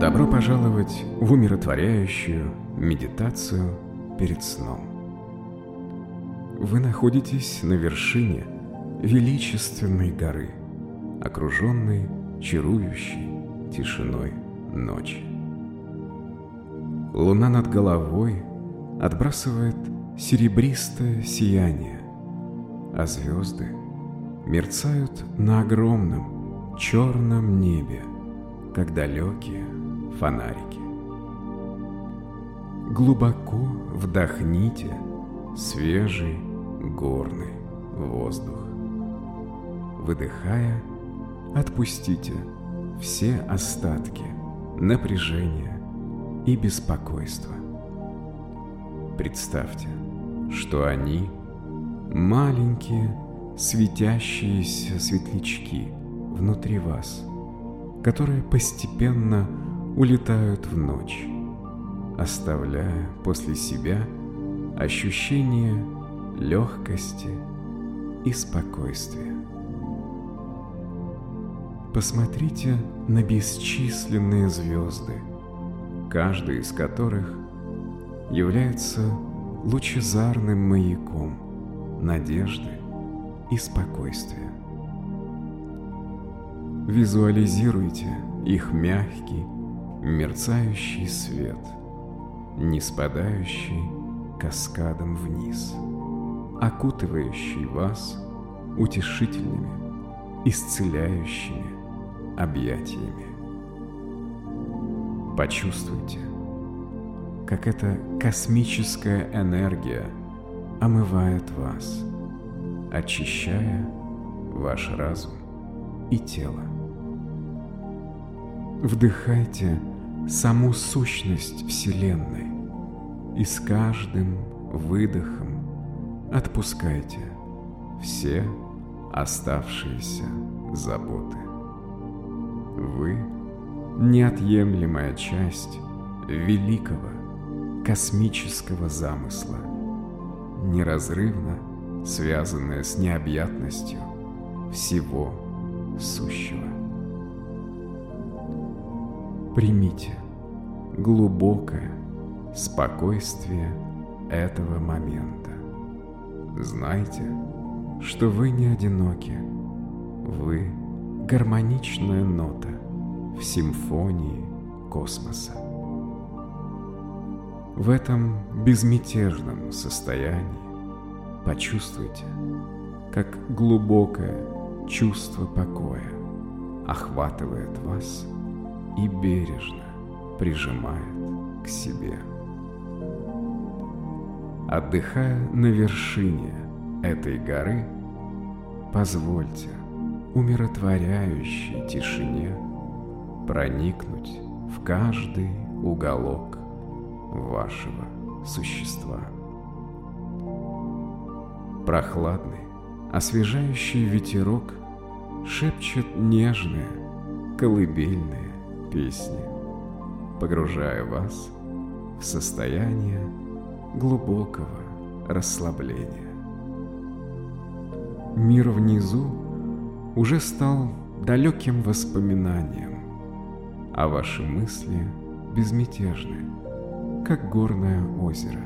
Добро пожаловать в умиротворяющую медитацию перед сном. Вы находитесь на вершине величественной горы, окруженной чарующей тишиной ночи. Луна над головой отбрасывает серебристое сияние, а звезды мерцают на огромном черном небе, как далекие фонарики. Глубоко вдохните свежий горный воздух. Выдыхая, отпустите все остатки напряжения и беспокойства. Представьте, что они маленькие светящиеся светлячки внутри вас, которые постепенно улетают в ночь, оставляя после себя ощущение легкости и спокойствия. Посмотрите на бесчисленные звезды, каждый из которых является лучезарным маяком надежды и спокойствия. Визуализируйте их мягкий, мерцающий свет, не спадающий каскадом вниз, окутывающий вас утешительными, исцеляющими объятиями. Почувствуйте, как эта космическая энергия омывает вас, очищая ваш разум и тело. Вдыхайте саму сущность Вселенной и с каждым выдохом отпускайте все оставшиеся заботы. Вы – неотъемлемая часть великого космического замысла, неразрывно связанная с необъятностью всего сущего. Примите глубокое спокойствие этого момента. Знайте, что вы не одиноки. Вы гармоничная нота в симфонии космоса. В этом безмятежном состоянии почувствуйте, как глубокое чувство покоя охватывает вас и бережно прижимает к себе. Отдыхая на вершине этой горы, позвольте умиротворяющей тишине проникнуть в каждый уголок вашего существа. Прохладный, освежающий ветерок шепчет нежные, колыбельные песни, погружая вас в состояние глубокого расслабления. Мир внизу уже стал далеким воспоминанием, а ваши мысли безмятежны, как горное озеро,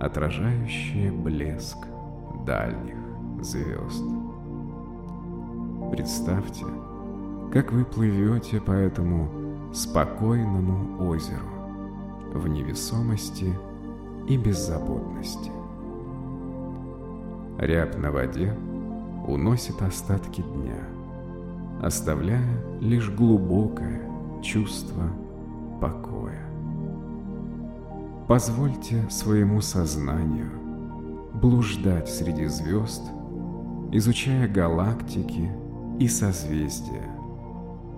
отражающее блеск дальних звезд. Представьте, как вы плывете по этому спокойному озеру в невесомости и беззаботности. Рябь на воде уносит остатки дня, оставляя лишь глубокое чувство покоя. Позвольте своему сознанию блуждать среди звезд, изучая галактики и созвездия,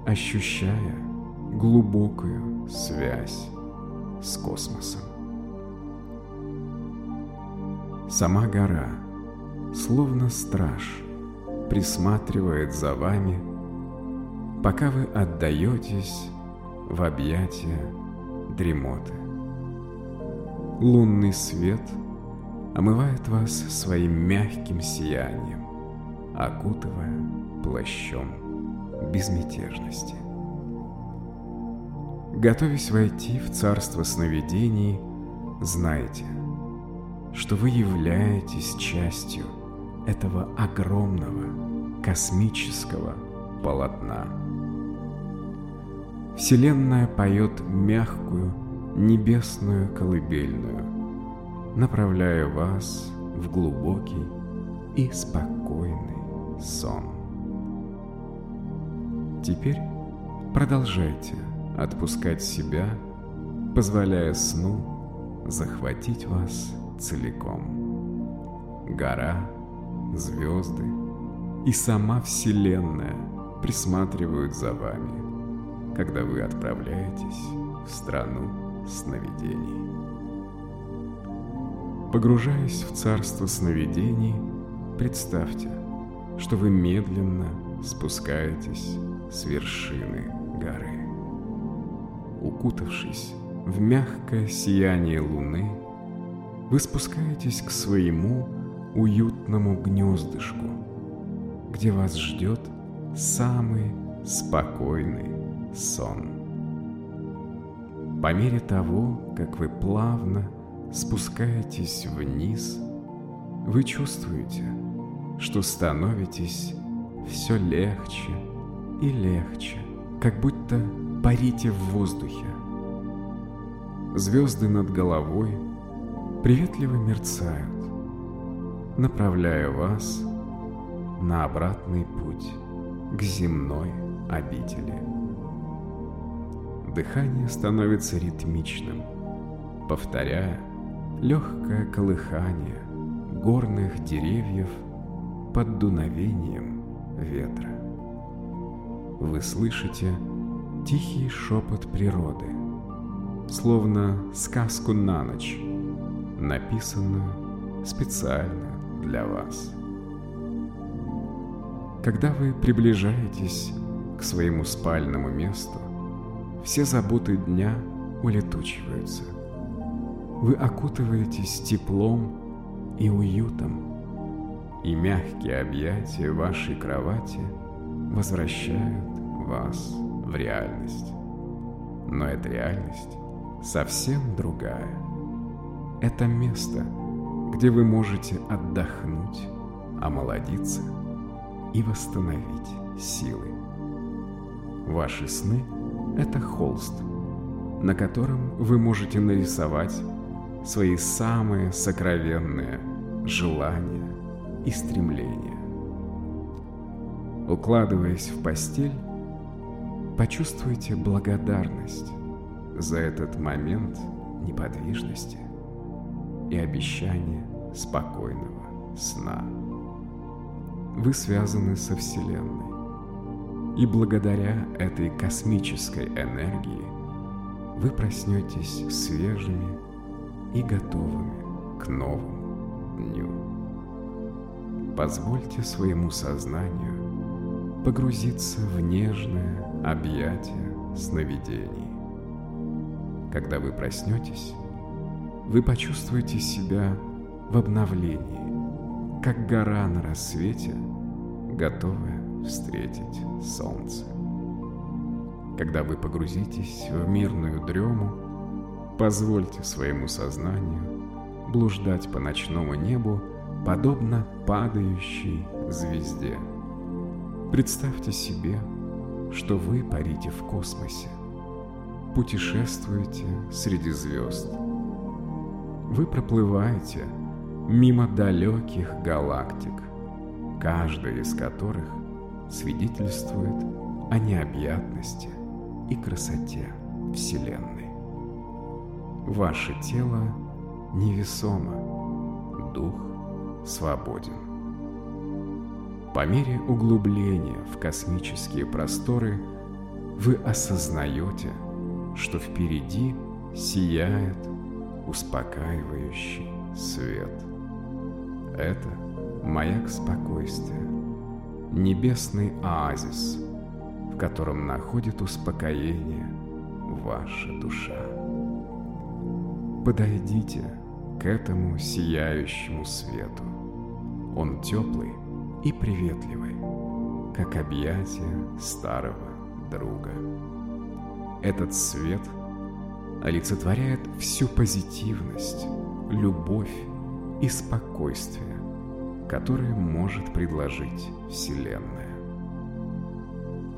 ощущая глубокую связь с космосом. Сама гора, словно страж, присматривает за вами, пока вы отдаетесь в объятия дремоты. Лунный свет омывает вас своим мягким сиянием, окутывая плащом безмятежности. готовясь войти в царство сновидений, знайте, что вы являетесь частью этого огромного космического полотна. Вселенная поет мягкую, небесную колыбельную, направляя вас в глубокий и спокойный сон. Теперь продолжайте отпускать себя, позволяя сну захватить вас целиком. Гора, звезды и сама Вселенная присматривают за вами, когда вы отправляетесь в страну сновидений. Погружаясь в царство сновидений, представьте, что вы медленно спускаетесь с вершины горы. Укутавшись в мягкое сияние луны, вы спускаетесь к своему уютному гнездышку, где вас ждет самый спокойный сон. По мере того, как вы плавно спускаетесь вниз, вы чувствуете, что становитесь все легче и легче, как будто парите в воздухе. Звезды над головой приветливо мерцают, направляя вас на обратный путь к земной обители. Дыхание становится ритмичным, повторяя легкое колыхание горных деревьев под дуновением ветра. Вы слышите тихий шепот природы, словно сказку на ночь, написанную специально для вас. Когда вы приближаетесь к своему спальному месту, все заботы дня улетучиваются. Вы окутываетесь теплом и уютом, и мягкие объятия вашей кровати возвращают вас в реальность. Но эта реальность совсем другая. Это место, где вы можете отдохнуть, омолодиться и восстановить силы. Ваши сны – это холст, на котором вы можете нарисовать свои самые сокровенные желания и стремления. Укладываясь в постель, почувствуйте благодарность за этот момент неподвижности и обещание спокойного сна. Вы связаны со Вселенной, и благодаря этой космической энергии вы проснетесь свежими и готовыми к новому дню. Позвольте своему сознанию погрузиться в нежное объятие сновидений. Когда вы проснетесь, вы почувствуете себя в обновлении, как гора на рассвете, готовая встретить солнце. Когда вы погрузитесь в мирную дрему, Позвольте своему сознанию блуждать по ночному небу, подобно падающей звезде. Представьте себе, что вы парите в космосе, путешествуете среди звезд. Вы проплываете мимо далеких галактик, каждая из которых свидетельствует о необъятности и красоте Вселенной. Ваше тело невесомо, дух свободен. По мере углубления в космические просторы вы осознаете, что впереди сияет успокаивающий свет. Это маяк спокойствия, небесный оазис, в котором находит успокоение ваша душа. Подойдите к этому сияющему свету. Он теплый и приветливый, как объятие старого друга. этот свет олицетворяет всю позитивность, любовь и спокойствие, которые может предложить Вселенная.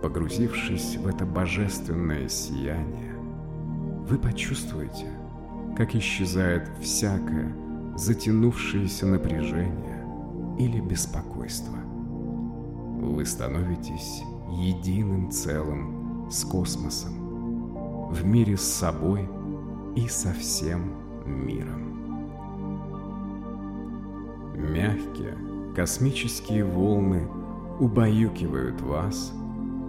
Погрузившись в это божественное сияние, вы почувствуете, как исчезает всякое затянувшееся напряжение или беспокойство. Вы становитесь единым целым с космосом, в мире с собой и со всем миром. Мягкие космические волны убаюкивают вас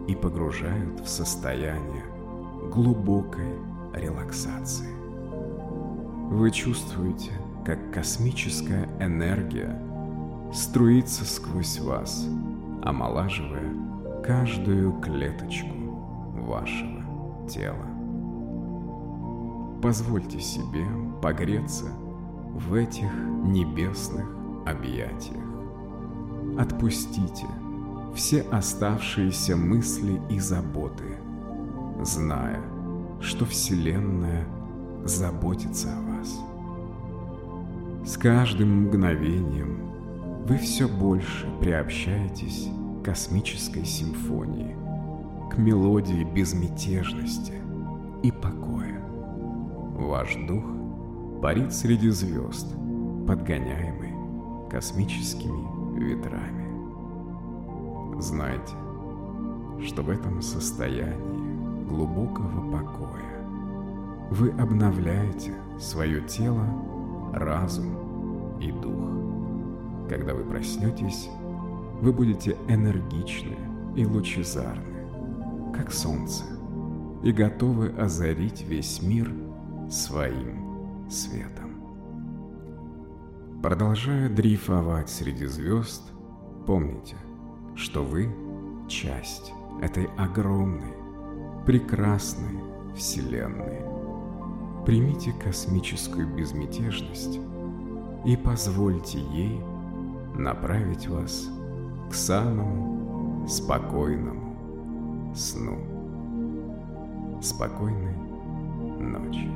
и погружают в состояние глубокой релаксации. Вы чувствуете, как космическая энергия струится сквозь вас, омолаживая каждую клеточку вашего тела. Позвольте себе погреться в этих небесных объятиях. Отпустите все оставшиеся мысли и заботы, зная, что Вселенная заботится о вас. С каждым мгновением вы все больше приобщаетесь к космической симфонии, к мелодии безмятежности и покоя. Ваш дух парит среди звезд, подгоняемый космическими ветрами. Знайте, что в этом состоянии глубокого покоя вы обновляете свое тело, разум и дух. Когда вы проснетесь, вы будете энергичны и лучезарны, как солнце, и готовы озарить весь мир своим светом. Продолжая дрейфовать среди звезд, помните, что вы – часть этой огромной, прекрасной Вселенной. Примите космическую безмятежность и позвольте ей направить вас к самому спокойному сну. Спокойной ночи.